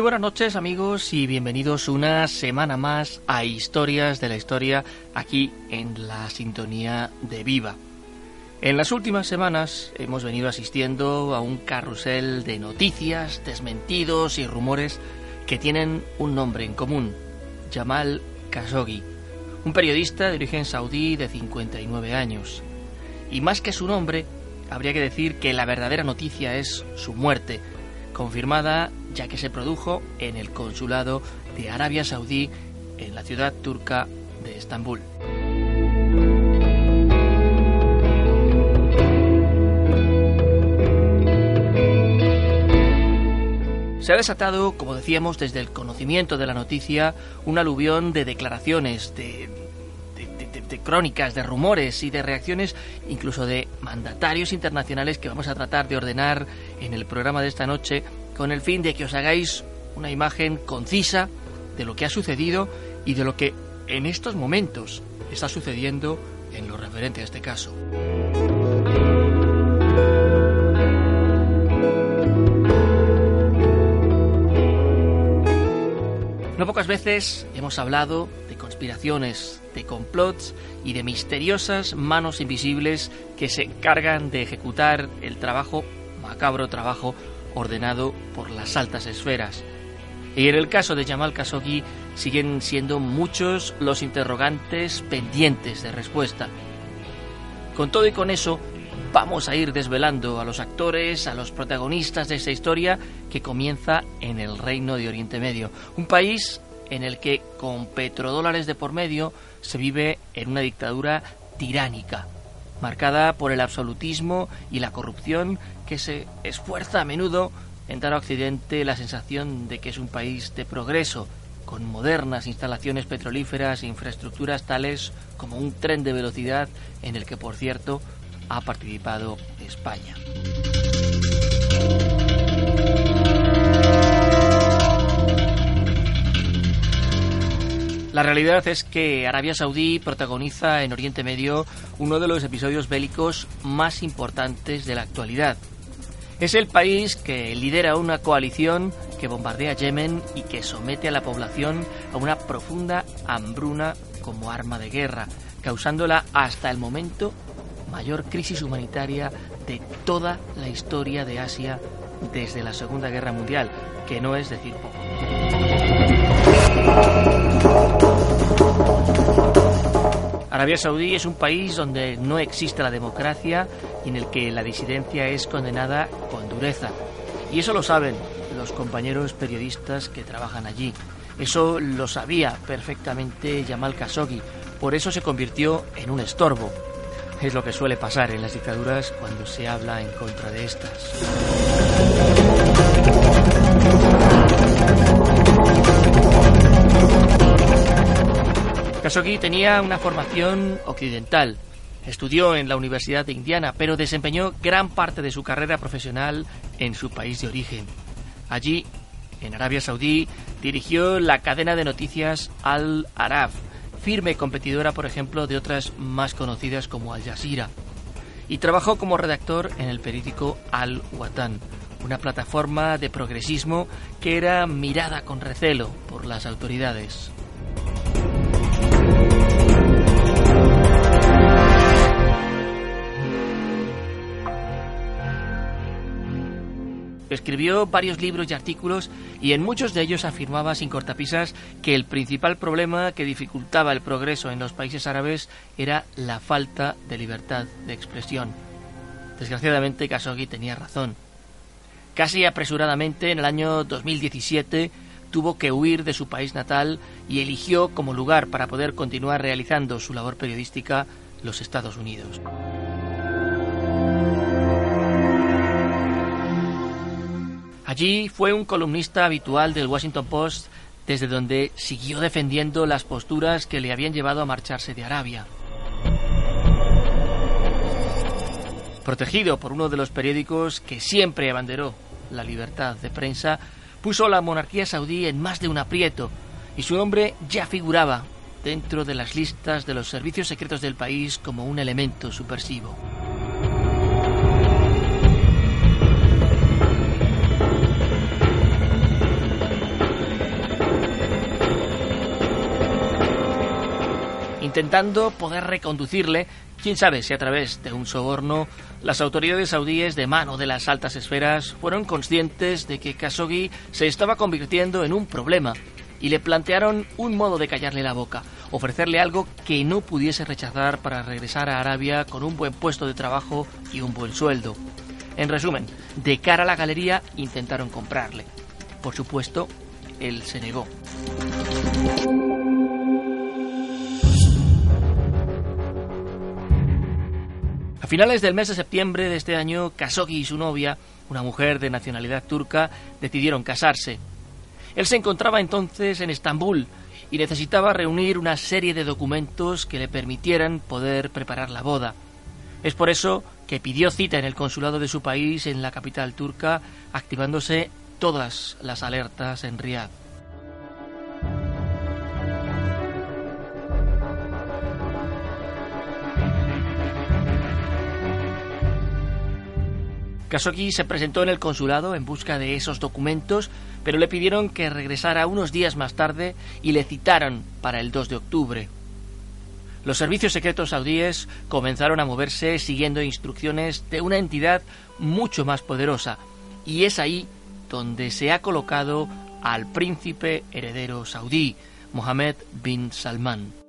Muy buenas noches amigos y bienvenidos una semana más a Historias de la Historia aquí en la sintonía de Viva. En las últimas semanas hemos venido asistiendo a un carrusel de noticias, desmentidos y rumores que tienen un nombre en común, Jamal Khashoggi, un periodista de origen saudí de 59 años. Y más que su nombre, habría que decir que la verdadera noticia es su muerte, confirmada ya que se produjo en el consulado de Arabia Saudí en la ciudad turca de Estambul. Se ha desatado, como decíamos, desde el conocimiento de la noticia, un aluvión de declaraciones, de, de, crónicas, de rumores y de reacciones, incluso de mandatarios internacionales que vamos a tratar de ordenar en el programa de esta noche con el fin de que os hagáis una imagen concisa de lo que ha sucedido y de lo que en estos momentos está sucediendo en lo referente a este caso. No pocas veces hemos hablado de conspiraciones, de complots y de misteriosas manos invisibles que se encargan de ejecutar el trabajo, macabro trabajo, ordenado por las altas esferas. Y en el caso de Jamal Khashoggi siguen siendo muchos los interrogantes pendientes de respuesta. Con todo y con eso, vamos a ir desvelando a los actores, a los protagonistas de esta historia que comienza en el Reino de Oriente Medio, un país en el que con petrodólares de por medio se vive en una dictadura tiránica, marcada por el absolutismo y la corrupción que se esfuerza a menudo en dar a Occidente la sensación de que es un país de progreso, con modernas instalaciones petrolíferas e infraestructuras tales como un tren de velocidad en el que, por cierto, ha participado España. Realidad es que Arabia Saudí protagoniza en Oriente Medio uno de los episodios bélicos más importantes de la actualidad. Es el país que lidera una coalición que bombardea Yemen y que somete a la población a una profunda hambruna como arma de guerra, causándola hasta el momento mayor crisis humanitaria de toda la historia de Asia desde la Segunda Guerra Mundial, que no es decir poco. Arabia Saudí es un país donde no existe la democracia y en el que la disidencia es condenada con dureza. Y eso lo saben los compañeros periodistas que trabajan allí. Eso lo sabía perfectamente Jamal Khashoggi. Por eso se convirtió en un estorbo. Es lo que suele pasar en las dictaduras cuando se habla en contra de estas. Khashoggi tenía una formación occidental. Estudió en la Universidad de Indiana, pero desempeñó gran parte de su carrera profesional en su país de origen. Allí, en Arabia Saudí, dirigió la cadena de noticias Al Arab, firme competidora, por ejemplo, de otras más conocidas como Al Jazeera. Y trabajó como redactor en el periódico Al Watan, una plataforma de progresismo que era mirada con recelo por las autoridades. Escribió varios libros y artículos y en muchos de ellos afirmaba sin cortapisas que el principal problema que dificultaba el progreso en los países árabes era la falta de libertad de expresión. Desgraciadamente Khashoggi tenía razón. Casi apresuradamente en el año 2017 tuvo que huir de su país natal y eligió como lugar para poder continuar realizando su labor periodística los Estados Unidos. Allí fue un columnista habitual del Washington Post, desde donde siguió defendiendo las posturas que le habían llevado a marcharse de Arabia. Protegido por uno de los periódicos que siempre abanderó la libertad de prensa, puso la monarquía saudí en más de un aprieto y su nombre ya figuraba dentro de las listas de los servicios secretos del país como un elemento subversivo. Intentando poder reconducirle, quién sabe si a través de un soborno, las autoridades saudíes de mano de las altas esferas fueron conscientes de que Khashoggi se estaba convirtiendo en un problema y le plantearon un modo de callarle la boca, ofrecerle algo que no pudiese rechazar para regresar a Arabia con un buen puesto de trabajo y un buen sueldo. En resumen, de cara a la galería intentaron comprarle. Por supuesto, él se negó. Finales del mes de septiembre de este año, Khashoggi y su novia, una mujer de nacionalidad turca, decidieron casarse. Él se encontraba entonces en Estambul y necesitaba reunir una serie de documentos que le permitieran poder preparar la boda. Es por eso que pidió cita en el consulado de su país en la capital turca, activándose todas las alertas en Riad. Khashoggi se presentó en el consulado en busca de esos documentos, pero le pidieron que regresara unos días más tarde y le citaron para el 2 de octubre. Los servicios secretos saudíes comenzaron a moverse siguiendo instrucciones de una entidad mucho más poderosa, y es ahí donde se ha colocado al príncipe heredero saudí, Mohammed bin Salman.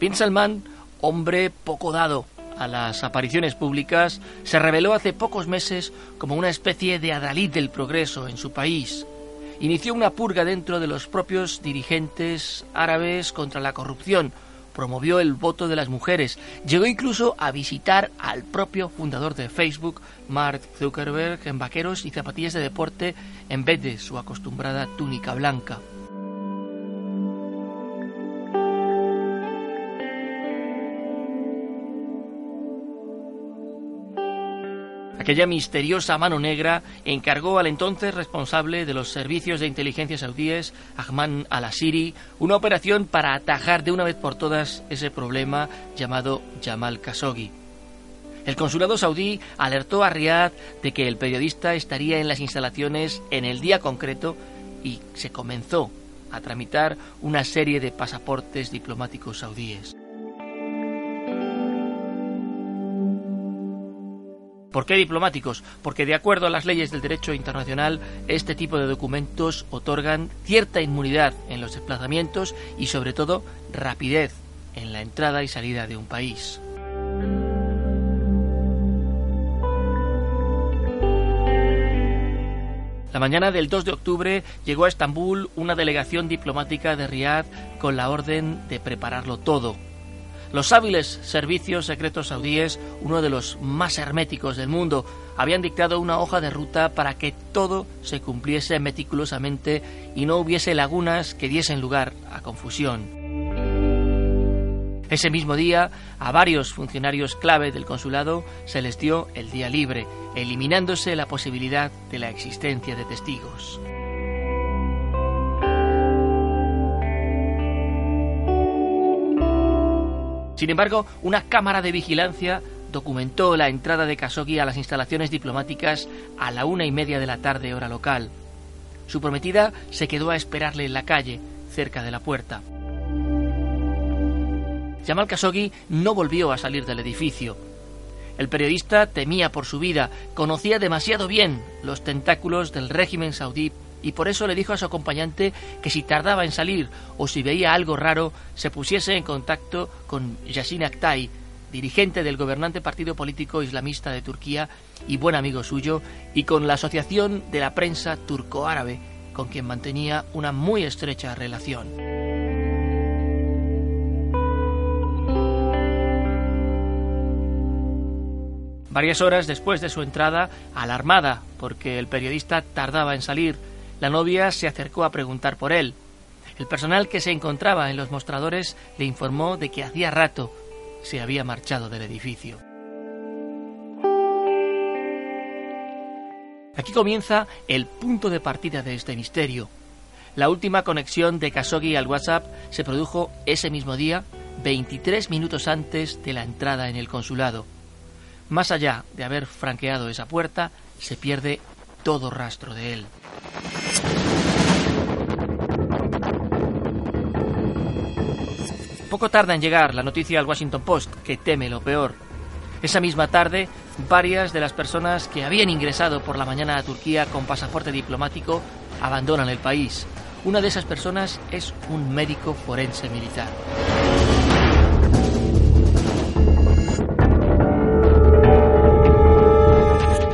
Bin Salman, hombre poco dado a las apariciones públicas, se reveló hace pocos meses como una especie de adalid del progreso en su país. Inició una purga dentro de los propios dirigentes árabes contra la corrupción, promovió el voto de las mujeres, llegó incluso a visitar al propio fundador de Facebook, Mark Zuckerberg, en vaqueros y zapatillas de deporte en vez de su acostumbrada túnica blanca. Aquella misteriosa mano negra encargó al entonces responsable de los servicios de inteligencia saudíes, Ahmad al-Asiri, una operación para atajar de una vez por todas ese problema llamado Jamal Khashoggi. El consulado saudí alertó a Riyadh de que el periodista estaría en las instalaciones en el día concreto y se comenzó a tramitar una serie de pasaportes diplomáticos saudíes. ¿Por qué diplomáticos? Porque de acuerdo a las leyes del derecho internacional, este tipo de documentos otorgan cierta inmunidad en los desplazamientos y sobre todo rapidez en la entrada y salida de un país. La mañana del 2 de octubre llegó a Estambul una delegación diplomática de Riad con la orden de prepararlo todo los hábiles servicios secretos saudíes, uno de los más herméticos del mundo, habían dictado una hoja de ruta para que todo se cumpliese meticulosamente y no hubiese lagunas que diesen lugar a confusión. Ese mismo día, a varios funcionarios clave del consulado se les dio el día libre, eliminándose la posibilidad de la existencia de testigos. Sin embargo, una cámara de vigilancia documentó la entrada de Khashoggi a las instalaciones diplomáticas a la una y media de la tarde hora local. Su prometida se quedó a esperarle en la calle, cerca de la puerta. Jamal Khashoggi no volvió a salir del edificio. El periodista temía por su vida, conocía demasiado bien los tentáculos del régimen saudí y por eso le dijo a su acompañante que si tardaba en salir o si veía algo raro, se pusiese en contacto con Yassin Aktay, dirigente del gobernante partido político islamista de Turquía y buen amigo suyo, y con la Asociación de la Prensa Turco-Árabe, con quien mantenía una muy estrecha relación. Varias horas después de su entrada, alarmada porque el periodista tardaba en salir, la novia se acercó a preguntar por él. El personal que se encontraba en los mostradores le informó de que hacía rato se había marchado del edificio. Aquí comienza el punto de partida de este misterio. La última conexión de Khashoggi al WhatsApp se produjo ese mismo día, 23 minutos antes de la entrada en el consulado. Más allá de haber franqueado esa puerta, se pierde todo rastro de él. Poco tarda en llegar la noticia al Washington Post, que teme lo peor. Esa misma tarde, varias de las personas que habían ingresado por la mañana a Turquía con pasaporte diplomático abandonan el país. Una de esas personas es un médico forense militar.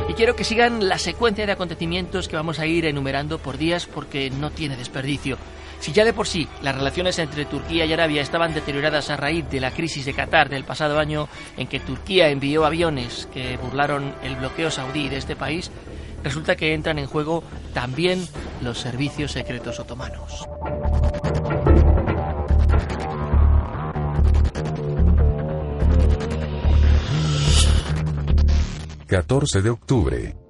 Y quiero que sigan la secuencia de acontecimientos que vamos a ir enumerando por días porque no tiene desperdicio. Si ya de por sí las relaciones entre Turquía y Arabia estaban deterioradas a raíz de la crisis de Qatar del pasado año, en que Turquía envió aviones que burlaron el bloqueo saudí de este país, resulta que entran en juego también los servicios secretos otomanos. ...14 de octubre...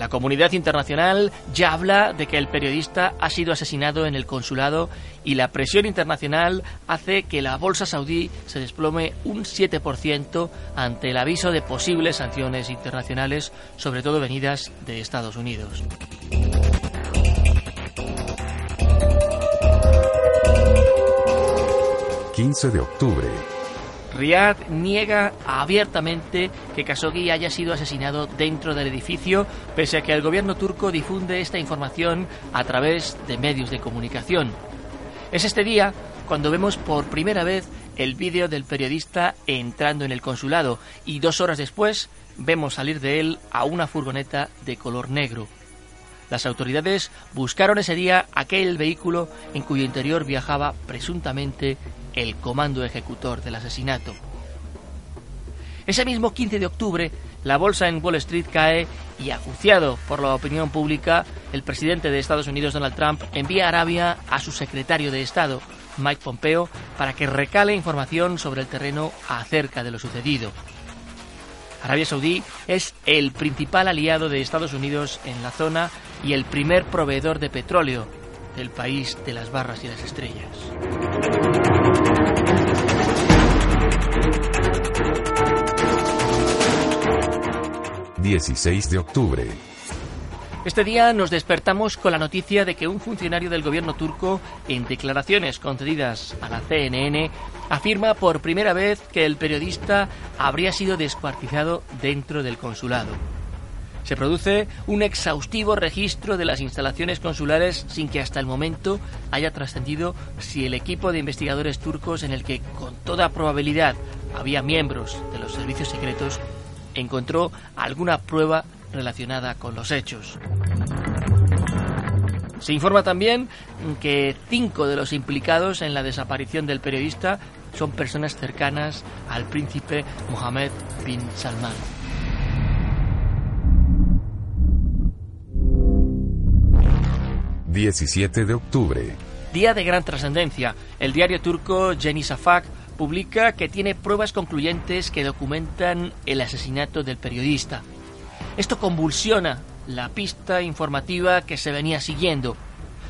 La comunidad internacional ya habla de que el periodista ha sido asesinado en el consulado y la presión internacional hace que la bolsa saudí se desplome un 7% ante el aviso de posibles sanciones internacionales, sobre todo venidas de Estados Unidos. ...15 de octubre... Riyadh niega abiertamente que Khashoggi haya sido asesinado dentro del edificio, pese a que el gobierno turco difunde esta información a través de medios de comunicación. Es este día cuando vemos por primera vez el vídeo del periodista entrando en el consulado y dos horas después vemos salir de él a una furgoneta de color negro. Las autoridades buscaron ese día aquel vehículo en cuyo interior viajaba presuntamente el comando ejecutor del asesinato. Ese mismo 15 de octubre, la bolsa en Wall Street cae y, acuciado por la opinión pública, el presidente de Estados Unidos, Donald Trump, envía a Arabia a su secretario de Estado, Mike Pompeo, para que recale información sobre el terreno acerca de lo sucedido. Arabia Saudí es el principal aliado de Estados Unidos en la zona y el primer proveedor de petróleo del país de las barras y las estrellas. 16 de octubre. Este día nos despertamos con la noticia de que un funcionario del gobierno turco, en declaraciones concedidas a la CNN, afirma por primera vez que el periodista habría sido descuartizado dentro del consulado. Se produce un exhaustivo registro de las instalaciones consulares sin que hasta el momento haya trascendido si el equipo de investigadores turcos en el que con toda probabilidad había miembros de los servicios secretos encontró alguna prueba relacionada con los hechos. Se informa también que cinco de los implicados en la desaparición del periodista son personas cercanas al príncipe Mohammed bin Salman. 17 de octubre. Día de gran trascendencia. El diario turco Yeni Safak publica que tiene pruebas concluyentes que documentan el asesinato del periodista. Esto convulsiona la pista informativa que se venía siguiendo.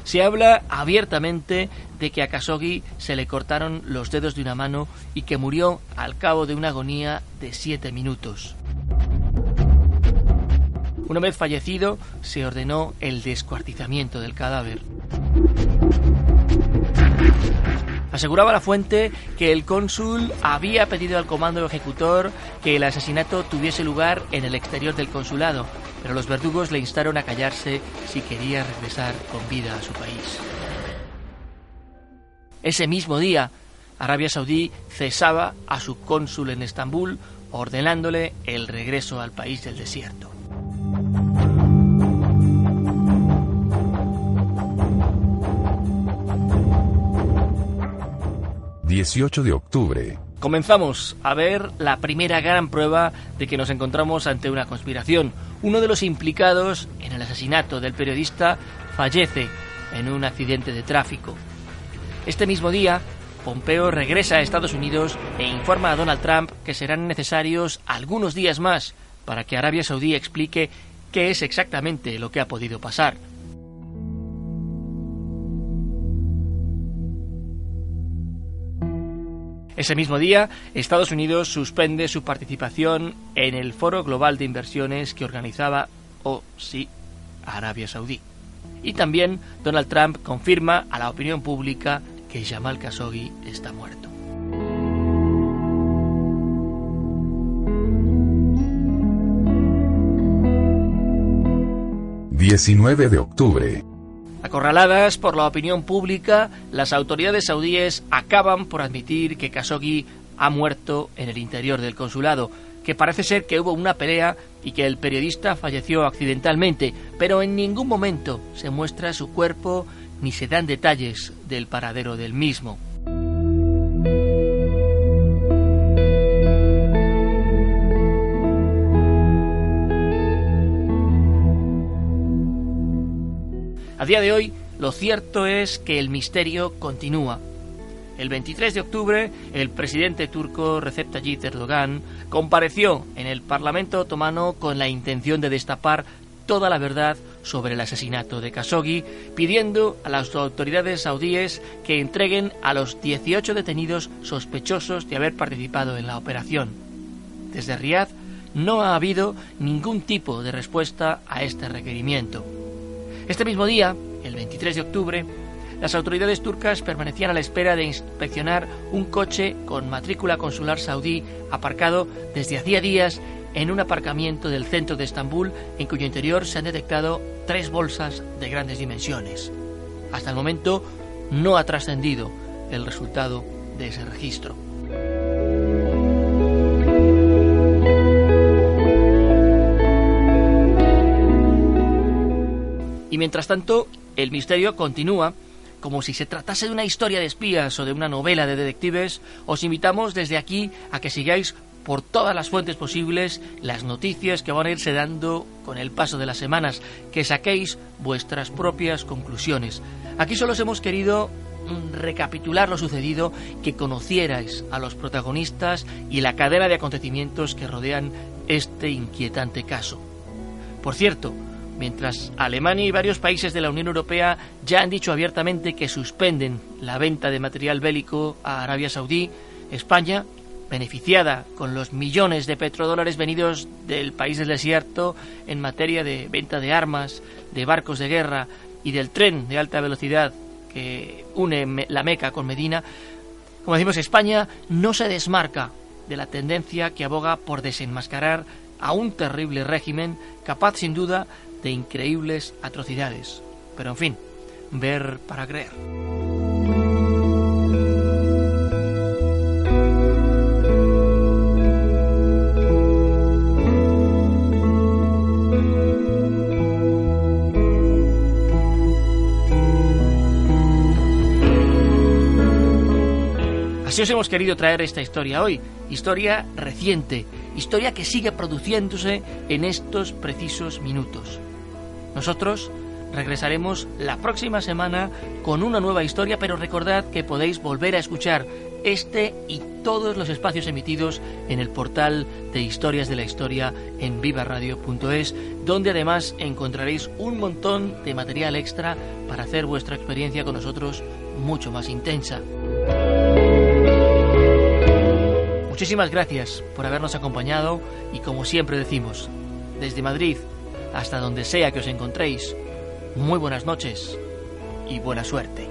Se habla abiertamente de que a Khashoggi se le cortaron los dedos de una mano y que murió al cabo de una agonía de siete minutos. Una vez fallecido, se ordenó el descuartizamiento del cadáver. Aseguraba la fuente que el cónsul había pedido al comando ejecutor que el asesinato tuviese lugar en el exterior del consulado, pero los verdugos le instaron a callarse si quería regresar con vida a su país. Ese mismo día, Arabia Saudí cesaba a su cónsul en Estambul, ordenándole el regreso al país del desierto. 18 de octubre. Comenzamos a ver la primera gran prueba de que nos encontramos ante una conspiración. Uno de los implicados en el asesinato del periodista fallece en un accidente de tráfico. Este mismo día, Pompeo regresa a Estados Unidos e informa a Donald Trump que serán necesarios algunos días más para que Arabia Saudí explique qué es exactamente lo que ha podido pasar. Ese mismo día, Estados Unidos suspende su participación en el Foro Global de Inversiones que organizaba, o sí, Arabia Saudí. Y también Donald Trump confirma a la opinión pública que Jamal Khashoggi está muerto. ...19 de octubre... Acorraladas por la opinión pública, las autoridades saudíes acaban por admitir que Khashoggi ha muerto en el interior del consulado, que parece ser que hubo una pelea y que el periodista falleció accidentalmente, pero en ningún momento se muestra su cuerpo ni se dan detalles del paradero del mismo. A día de hoy, lo cierto es que el misterio continúa. El 23 de octubre, el presidente turco Recep Tayyip Erdogan compareció en el Parlamento otomano con la intención de destapar toda la verdad sobre el asesinato de Khashoggi, pidiendo a las autoridades saudíes que entreguen a los 18 detenidos sospechosos de haber participado en la operación. Desde Riad no ha habido ningún tipo de respuesta a este requerimiento. Este mismo día, el 23 de octubre, las autoridades turcas permanecían a la espera de inspeccionar un coche con matrícula consular saudí aparcado desde hacía días en un aparcamiento del centro de Estambul en cuyo interior se han detectado tres bolsas de grandes dimensiones. Hasta el momento no ha trascendido el resultado de ese registro. Y mientras tanto, el misterio continúa. Como si se tratase de una historia de espías o de una novela de detectives, os invitamos desde aquí a que sigáis por todas las fuentes posibles las noticias que van a irse dando con el paso de las semanas, que saquéis vuestras propias conclusiones. Aquí solo os hemos querido mm, recapitular lo sucedido, que conocierais a los protagonistas y la cadena de acontecimientos que rodean este inquietante caso. Por cierto, Mientras Alemania y varios países de la Unión Europea ya han dicho abiertamente que suspenden la venta de material bélico a Arabia Saudí, España, beneficiada con los millones de petrodólares venidos del país del desierto en materia de venta de armas, de barcos de guerra y del tren de alta velocidad que une la Meca con Medina, como decimos, España no se desmarca de la tendencia que aboga por desenmascarar a un terrible régimen capaz sin duda de increíbles atrocidades. Pero en fin, ver para creer. Así os hemos querido traer esta historia hoy, historia reciente, historia que sigue produciéndose en estos precisos minutos. Nosotros regresaremos la próxima semana con una nueva historia, pero recordad que podéis volver a escuchar este y todos los espacios emitidos en el portal de Historias de la Historia en vivaradio.es, donde además encontraréis un montón de material extra para hacer vuestra experiencia con nosotros mucho más intensa. Muchísimas gracias por habernos acompañado y como siempre decimos, desde Madrid hasta donde sea que os encontréis. Muy buenas noches y buena suerte.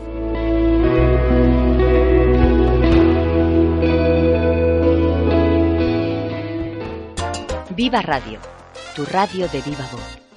Viva Radio, tu radio de viva voz.